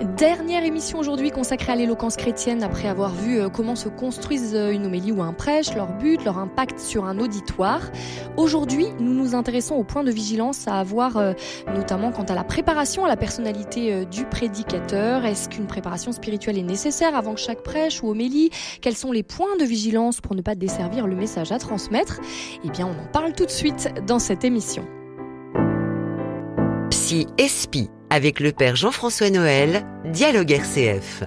Dernière émission aujourd'hui consacrée à l'éloquence chrétienne après avoir vu euh, comment se construisent euh, une homélie ou un prêche, leur but, leur impact sur un auditoire. Aujourd'hui, nous nous intéressons au point de vigilance à avoir euh, notamment quant à la préparation à la personnalité du prédicateur. Est-ce qu'une préparation spirituelle est nécessaire avant chaque prêche ou homélie? Quels sont les points de vigilance pour ne pas desservir le message à transmettre? Eh bien, on en parle tout de suite dans cette émission. Psy Espi avec le père Jean-François Noël, Dialogue RCF.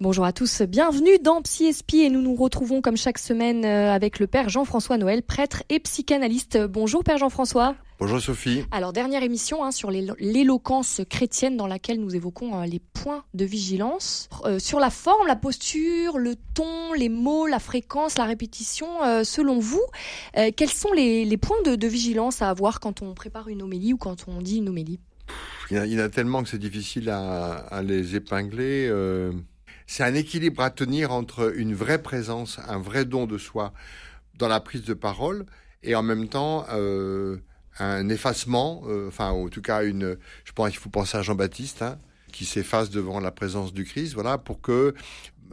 Bonjour à tous, bienvenue dans Psy et nous nous retrouvons comme chaque semaine euh, avec le père Jean-François Noël, prêtre et psychanalyste. Bonjour père Jean-François. Bonjour Sophie. Alors dernière émission hein, sur l'éloquence chrétienne dans laquelle nous évoquons euh, les points de vigilance. Euh, sur la forme, la posture, le ton, les mots, la fréquence, la répétition, selon vous, quels sont les, points de vigilance à avoir quand on prépare une homélie ou quand on dit une homélie? Il y, en a, tellement que c'est difficile à, les épingler. Euh, c'est un équilibre à tenir entre une vraie présence, un vrai don de soi dans la prise de parole et en même temps euh, un effacement, euh, enfin en tout cas une, je pense qu'il faut penser à Jean-Baptiste hein, qui s'efface devant la présence du Christ, voilà, pour que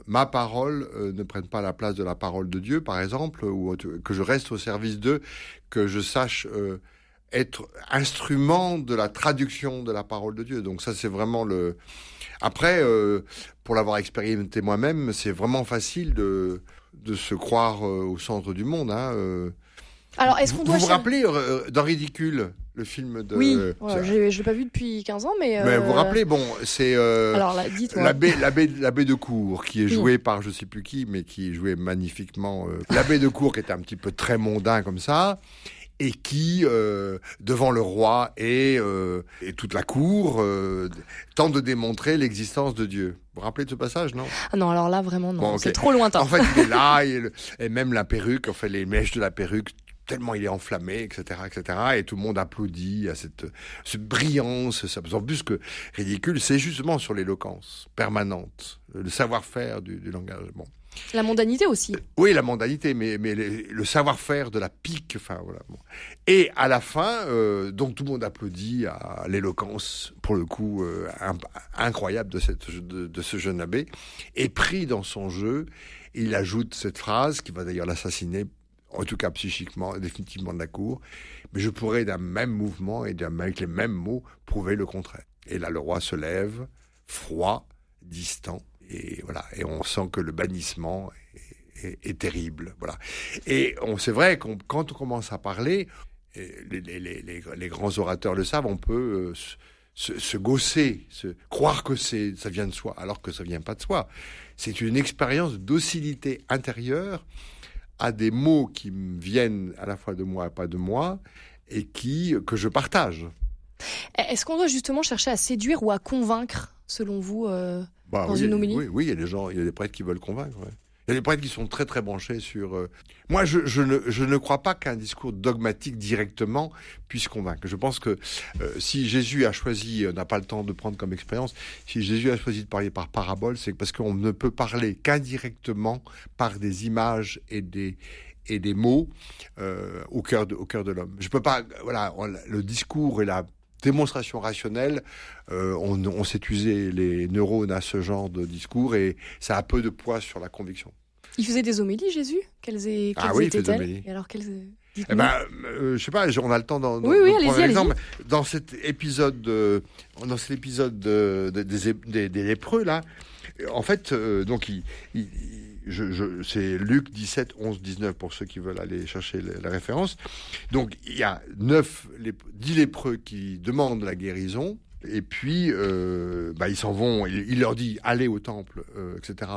ma parole ne prenne pas la place de la parole de Dieu, par exemple, ou que je reste au service d'eux, que je sache être instrument de la traduction de la parole de Dieu. Donc ça, c'est vraiment le. Après, euh, pour l'avoir expérimenté moi-même, c'est vraiment facile de de se croire euh, au centre du monde. Hein, euh. Alors, est-ce qu'on doit vous vous rappelez dans Ridicule le film de. Oui, je ne l'ai pas vu depuis 15 ans, mais. Mais vous vous rappelez, bon, c'est. Alors, l'abbé, l'abbé, l'abbé de Cour, qui est joué par je sais plus qui, mais qui jouait magnifiquement. l'abbé de Cour, qui était un petit peu très mondain comme ça et qui, euh, devant le roi et, euh, et toute la cour, euh, tente de démontrer l'existence de Dieu. Vous vous rappelez de ce passage, non? Ah Non, alors là, vraiment, non. C'est trop lointain. En fait, il est là, et, même la perruque, en fait, les mèches de la perruque, tellement il est enflammé, etc., etc., et tout le monde applaudit à cette, cette brillance, ça que ridicule, c'est justement sur l'éloquence permanente, le savoir-faire du, du langage. Bon. La mondanité aussi. Oui, la mondanité, mais, le, savoir-faire de la pique. Enfin, voilà. Et à la fin, euh, donc tout le monde applaudit à l'éloquence, pour le coup, euh, incroyable de, de, ce jeune abbé. Et pris dans son jeu, il ajoute cette phrase qui va d'ailleurs l'assassiner, en tout cas psychiquement, définitivement de la cour. Mais je pourrais d'un même mouvement et avec les mêmes mots prouver le contraire. Et là, le roi se lève, froid, distant et voilà, et on sent que le bannissement est, terrible, voilà. Et c'est vrai qu'on, quand on commence à parler, les, les, les, les, grands orateurs le savent, on peut euh, se, se, gausser, se croire que c'est, ça vient de soi, alors que ça vient pas de soi. C'est une expérience docilité intérieure à des mots qui viennent à la fois de moi et pas de moi, et qui que je partage. Est-ce qu'on doit justement chercher à séduire ou à convaincre, selon vous euh, bah oui, Oui, il y a des gens, il y a des prêtres qui veulent convaincre. Il y a des prêtres qui sont très très branchés sur. Euh, moi, je, je, ne, je ne crois pas qu'un discours dogmatique directement puisse convaincre. Je pense que euh, si Jésus a choisi, on n'a pas le temps de prendre comme expérience, si Jésus a choisi de parler par parabole, c'est parce qu'on ne peut parler qu'indirectement par des images et des et des mots euh, au cœur de, au cœur de l'homme. Je peux pas, voilà, le discours et la démonstration rationnelle, euh, on, on s'est usé les neurones à ce genre de discours et ça a peu de poids sur la conviction. Il faisait des homélies, Jésus Quelles, quelles ah oui, étaient-elles Et alors, quelles... Eh ben, euh, je sais pas, on a le temps d'en oui, oui, prendre exemple. Dans cet épisode, de, dans cet épisode de, des, des, des, lépreux là, en fait, euh, donc il, il c'est Luc 17, 11, 19 pour ceux qui veulent aller chercher la, référence. Donc il y a neuf, les, dix lépreux qui demandent la guérison. Et puis, euh, bah, ils s'en vont. Il, leur dit allez au temple, euh, etc.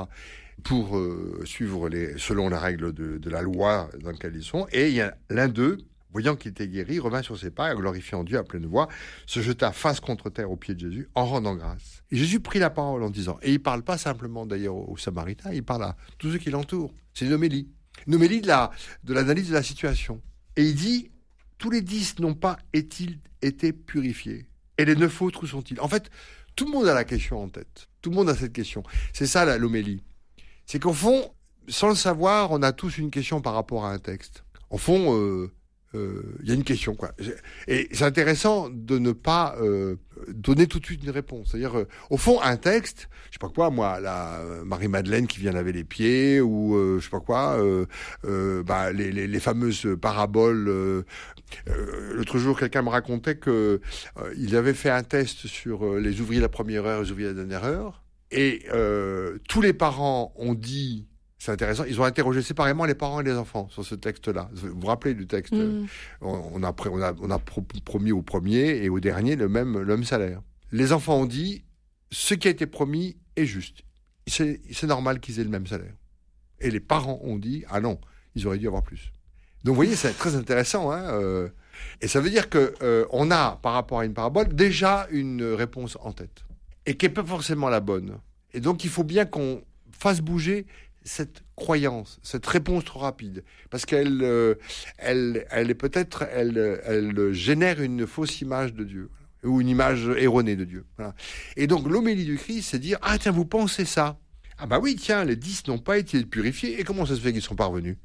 pour euh, suivre les, selon la règle de la loi dans laquelle ils sont. Et il y a l'un d'eux voyant qu'il était guéri, revint sur ses pas, glorifiant Dieu à pleine voix, se jeta face contre terre aux pieds de Jésus en rendant grâce. Et Jésus prit la parole en disant, et il parle pas simplement d'ailleurs aux, Samaritains, il parle à tous ceux qui l'entourent. C'est une homélie. Une homélie de la, de l'analyse de la situation. Et il dit, tous les dix n'ont pas été purifiés? Et les neuf autres, où sont-ils? En fait, tout le monde a la question en tête. Tout le monde a cette question. C'est ça l'homélie. C'est qu'au fond, sans le savoir, on a tous une question par rapport à un texte. Au fond, euh, il euh, y a une question quoi. Et c'est intéressant de ne pas euh, donner tout de suite une réponse. C'est-à-dire, euh, au fond, un texte, je sais pas quoi, moi, la Marie-Madeleine qui vient laver les pieds, ou euh, je sais pas quoi, bah, les, les, les, fameuses paraboles. L'autre jour, quelqu'un me racontait que il avait fait un test sur les ouvriers de la première heure et les ouvriers de la dernière heure, et tous les parents ont dit c'est intéressant. Ils ont interrogé séparément les parents et les enfants sur ce texte-là. Vous vous rappelez du texte mm. on, a, on, a, on a promis au premier et au dernier le même, le même salaire. Les enfants ont dit ce qui a été promis est juste. C'est normal qu'ils aient le même salaire. Et les parents ont dit ah non, ils auraient dû avoir plus. Donc vous voyez, c'est très intéressant. Hein euh. et ça veut dire que euh, on a, par rapport à une parabole, déjà une réponse en tête. Et qui n'est pas forcément la bonne. Et donc il faut bien qu'on fasse bouger cette croyance, cette réponse trop rapide, parce qu'elle, euh, elle, elle est peut-être, elle, elle génère une fausse image de Dieu ou une image erronée de Dieu. Et donc l'homélie du Christ, c'est dire ah tiens vous pensez ça ah bah oui tiens les dix n'ont pas été purifiés et comment ça se fait qu'ils sont parvenus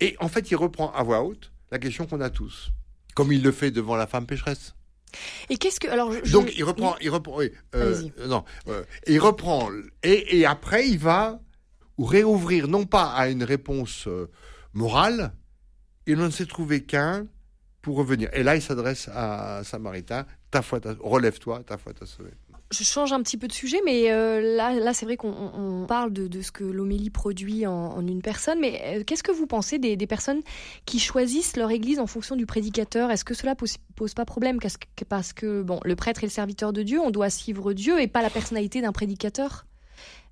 Et en fait il reprend à voix haute la question qu'on a tous, comme il le fait devant la femme pécheresse. Et qu'est-ce que alors donc il reprend, il reprend, oui, euh, non, euh, il reprend et, et après il va ou réouvrir non pas à une réponse euh, morale, il ne s'est trouvé qu'un pour revenir. Et là, il s'adresse à Samaritain, ta foi, relève-toi, ta foi t'a sauvé. Je change un petit peu de sujet, mais euh, là, c'est vrai qu'on parle de, ce que l'homélie produit en, une personne. Mais euh, qu'est-ce que vous pensez des, personnes qui choisissent leur église en fonction du prédicateur? Est-ce que cela pose, pose pas problème? Parce que, parce que bon, le prêtre est le serviteur de Dieu, on doit suivre Dieu et pas la personnalité d'un prédicateur?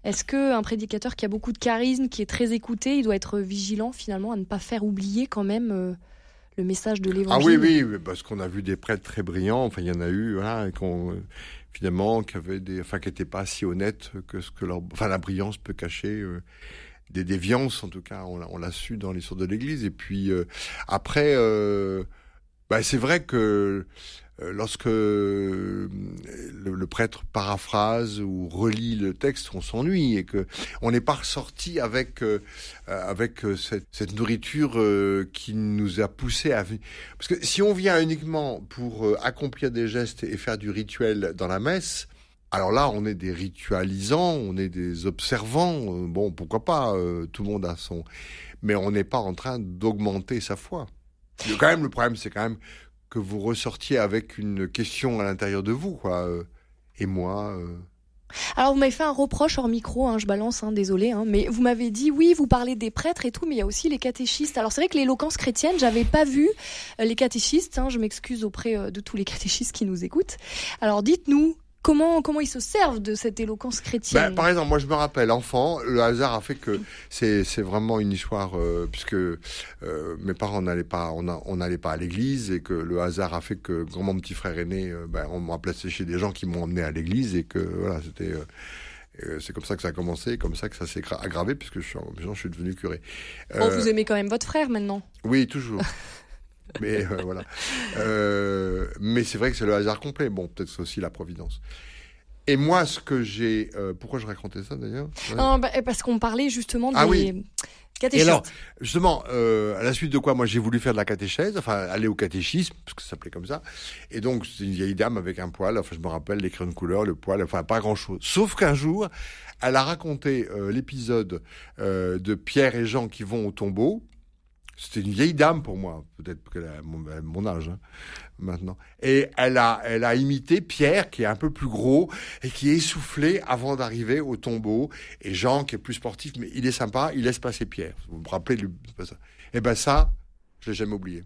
Est-ce qu'un prédicateur qui a beaucoup de charisme, qui est très écouté, il doit être vigilant finalement à ne pas faire oublier quand même euh, le message de l'évangile Ah oui, oui, parce qu'on a vu des prêtres très brillants. Enfin, il y en a eu, voilà, euh, finalement, qui avaient des, enfin, qui n'étaient pas si honnêtes que ce que leur, enfin, la brillance peut cacher. Euh, des déviances, en tout cas, on, l'a su dans l'histoire de l'Église. Et puis après, bah, c'est vrai que euh, lorsque euh, le, prêtre paraphrase ou relit le texte, on s'ennuie et que on n'est pas ressorti avec euh, avec cette, nourriture qui nous a poussé à parce que si on vient uniquement pour accomplir des gestes et faire du rituel dans la messe, alors là, on est des ritualisants, on est des observants. Bon, pourquoi pas Tout le monde a son, mais on n'est pas en train d'augmenter sa foi. Quand même, le problème, c'est quand même que vous ressortiez avec une question à l'intérieur de vous, quoi. Euh, et moi. Euh. Alors vous m'avez fait un reproche hors micro, hein, je balance, hein, désolé, hein, mais vous m'avez dit oui, vous parlez des prêtres et tout, mais il y a aussi les catéchistes. Alors c'est vrai que l'éloquence chrétienne, j'avais pas vu euh, les catéchistes. je m'excuse auprès de tous les catéchistes qui nous écoutent. Alors dites-nous Comment, comment ils se servent de cette éloquence chrétienne ben, Par exemple, moi je me rappelle, enfant, le hasard a fait que c'est, vraiment une histoire, euh, puisque euh, mes parents n'allaient pas, on n'allait pas à l'église, et que le hasard a fait que, quand mon petit frère est né, euh, ben, on m'a placé chez des gens qui m'ont emmené à l'église, et que voilà, c'était... c'est comme ça que ça a commencé, comme ça que ça s'est aggravé, puisque je suis, je suis devenu curé. Oh, vous aimez quand même votre frère maintenant Oui, toujours. mais euh, voilà. Euh, mais c'est vrai que c'est le hasard complet. Bon, peut-être c'est aussi la providence. Et moi, ce que j'ai, euh, pourquoi je racontais ça d'ailleurs? Bah, Parce qu'on parlait justement ah des oui. catéchistes. Et alors, justement, à la suite de quoi, moi, j'ai voulu faire de la catéchèse, enfin, aller au catéchisme, parce que ça s'appelait comme ça. Et donc, c'est une vieille dame avec un poil. Enfin, je me rappelle les crayons de couleur, le poil, enfin, pas grand-chose. Sauf qu'un jour, elle a raconté l'épisode de Pierre et Jean qui vont au tombeau. C'était une vieille dame pour moi, peut-être qu'elle a mon, âge hein, maintenant. Et elle a, elle a imité Pierre, qui est un peu plus gros et qui est essoufflé avant d'arriver au tombeau. Et Jean, qui est plus sportif, mais il est sympa, il laisse passer Pierre. Vous me rappelez ça Et eh ben ça, je l'ai jamais oublié.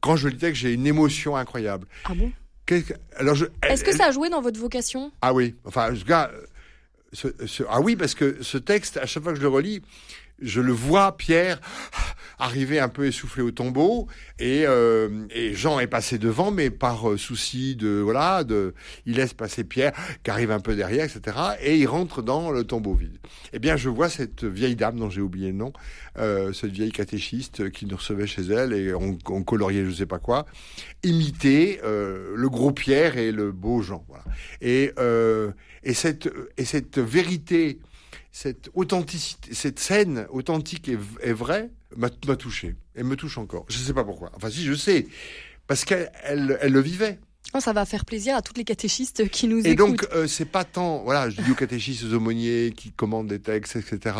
Quand je lis que j'ai une émotion incroyable. Ah bon? Alors Est-ce que ça a joué dans votre vocation? Ah oui. Enfin, ce gars, ah oui, parce que ce texte, à chaque fois que je le relis, je le vois, Pierre, arriver un peu essoufflé au tombeau, et, euh, et Jean est passé devant, mais par euh, souci de voilà, de, il laisse passer Pierre, qui arrive un peu derrière, etc. Et il rentre dans le tombeau vide. Eh bien, je vois cette vieille dame dont j'ai oublié le nom, euh, cette vieille catéchiste qui nous recevait chez elle et on, on coloriait je sais pas quoi, imiter euh, le gros Pierre et le beau Jean. Voilà. Et euh, et cette et cette vérité cette authenticité, cette scène authentique et, vraie m'a touché et me touche encore. Je ne sais pas pourquoi. Enfin, si je sais, parce qu'elle elle, le vivait. ça va faire plaisir à toutes les catéchistes qui nous Et écoutent. donc, euh, c'est pas tant, voilà, je dis aux catéchistes, aux aumôniers qui commandent des textes, etc.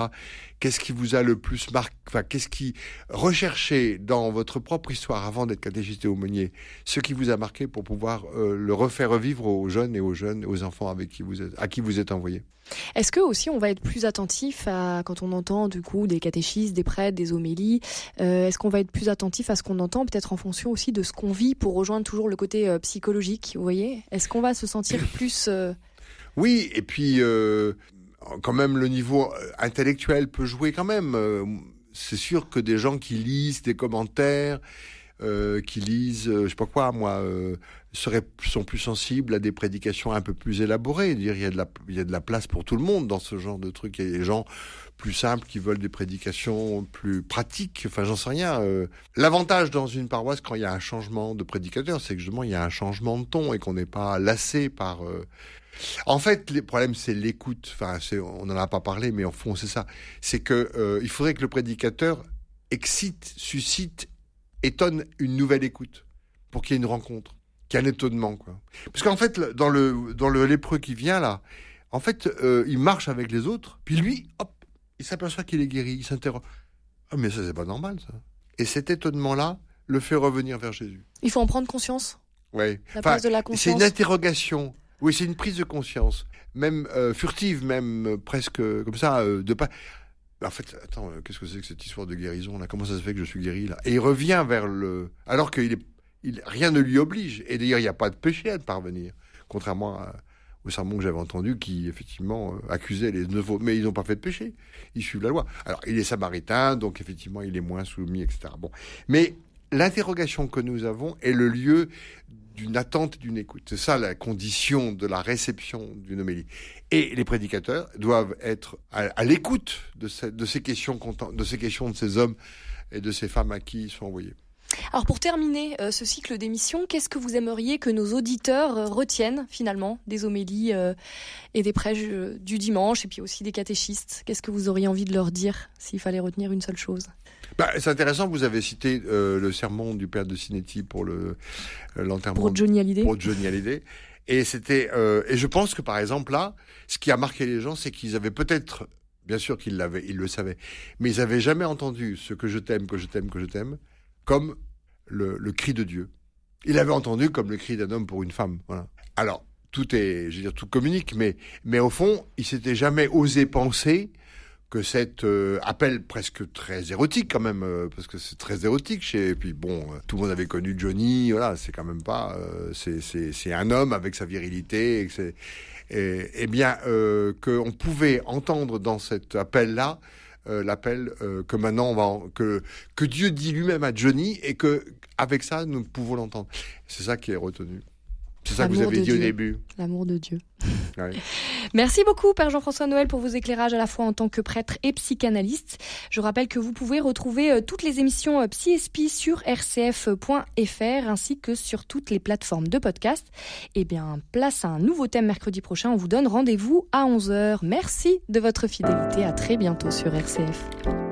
Qu'est-ce qui vous a le plus marqué, enfin, qu'est-ce qui, recherchez dans votre propre histoire avant d'être catéchiste et aumônier, ce qui vous a marqué pour pouvoir euh, le refaire revivre aux jeunes et aux jeunes, aux enfants avec qui vous êtes, à qui vous êtes envoyé. Est-ce que aussi on va être plus attentif à quand on entend du coup des catéchistes, des prêtres, des homélies euh, Est-ce qu'on va être plus attentif à ce qu'on entend, peut-être en fonction aussi de ce qu'on vit pour rejoindre toujours le côté euh, psychologique Vous voyez? Est-ce qu'on va se sentir plus euh, Oui, et puis quand même le niveau intellectuel peut jouer quand même. C'est sûr que des gens qui lisent des commentaires, euh, qui lisent, euh, je sais pas quoi, moi, euh, seraient, sont plus sensibles à des prédications un peu plus élaborées. Dire, il y a de la, il y a de la place pour tout le monde dans ce genre de truc. Il y a des gens plus simples qui veulent des prédications plus pratiques. Enfin, j'en sais rien. L'avantage dans une paroisse quand il y a un changement de prédicateur, c'est que justement il y a un changement de ton et qu'on n'est pas lassé par. En fait, le problème c'est l'écoute. Enfin, on n'en a pas parlé, mais en fond c'est ça. C'est que il faudrait que le prédicateur excite, suscite, étonne une nouvelle écoute pour qu'il y ait une rencontre, qu'il y ait un étonnement, quoi. Parce qu'en fait, dans le dans le lépreux qui vient là, en fait, euh, il marche avec les autres, puis lui, hop, il s'aperçoit qu'il est guéri, il s'interroge. Ah mais ça c'est pas normal ça. Et cet étonnement-là le fait revenir vers Jésus. Il faut en prendre conscience? Ouais. La Enfin, place de la c'est une interrogation. Oui, c'est une prise de conscience, même euh, furtive, même euh, presque comme ça, de pas. En fait, attends, euh, qu'est-ce que c'est que cette histoire de guérison là? Comment ça se fait que je suis guéri là? Et il revient vers le, alors qu'il est, rien ne lui oblige. Et d'ailleurs, il n'y a pas de péché à parvenir, contrairement au sermon que j'avais entendu qui effectivement euh, accusait les neuf mais ils n'ont pas fait de péché. Ils suivent la loi. Alors, il est samaritain, donc effectivement, il est moins soumis, etc. Bon, mais l'interrogation que nous avons est le lieu d'une attente, d'une écoute. C'est ça la condition de la réception d'une homélie. Et les prédicateurs doivent être à, l'écoute de, ce- de ces questions, de ces questions de ces hommes et de ces femmes à qui ils sont envoyés. Alors pour terminer euh, ce cycle d'émissions, qu'est-ce que vous aimeriez que nos auditeurs euh, retiennent finalement des homélies euh, et des prêches du dimanche et puis aussi des catéchistes? Qu'est-ce que vous auriez envie de leur dire s'il fallait retenir une seule chose? Bah, c'est intéressant, vous avez cité euh, le sermon du père de Sinetti pour le euh, l'enterrement Pour Johnny Hallyday pour Johnny Hallyday. Et c'était euh, et je pense que par exemple là, ce qui a marqué les gens, c'est qu'ils avaient peut-être, bien sûr qu'ils l'avaient, ils le savaient, mais ils avaient jamais entendu ce que je t'aime, que je t'aime, que je t'aime, comme le, le cri de Dieu. Il avait entendu comme le cri d'un homme pour une femme. Voilà. Alors tout est, je veux dire, tout communique, mais mais au fond, il s'était jamais osé penser que cet euh, appel presque très érotique quand même, euh, parce que c'est très érotique chez. Et puis bon, euh, tout le monde avait connu Johnny, voilà, c'est quand même pas, c'est un homme avec sa virilité, et que et, eh bien qu'on pouvait entendre dans cet appel là. l'appel que maintenant on va que que Dieu dit lui-même à Johnny et que avec ça nous pouvons l'entendre. C'est ça qui est retenu. C'est ça que vous avez dit au début. L'amour de Dieu. Ouais. Merci beaucoup, Père Jean-François Noël, pour vos éclairages à la fois en tant que prêtre et psychanalyste. Je rappelle que vous pouvez retrouver euh, toutes les émissions euh, PsySP sur rcf.fr ainsi que sur toutes les plateformes de podcast. Eh bien, place à un nouveau thème mercredi prochain. On vous donne rendez-vous à 11h. Merci de votre fidélité. À très bientôt sur RCF.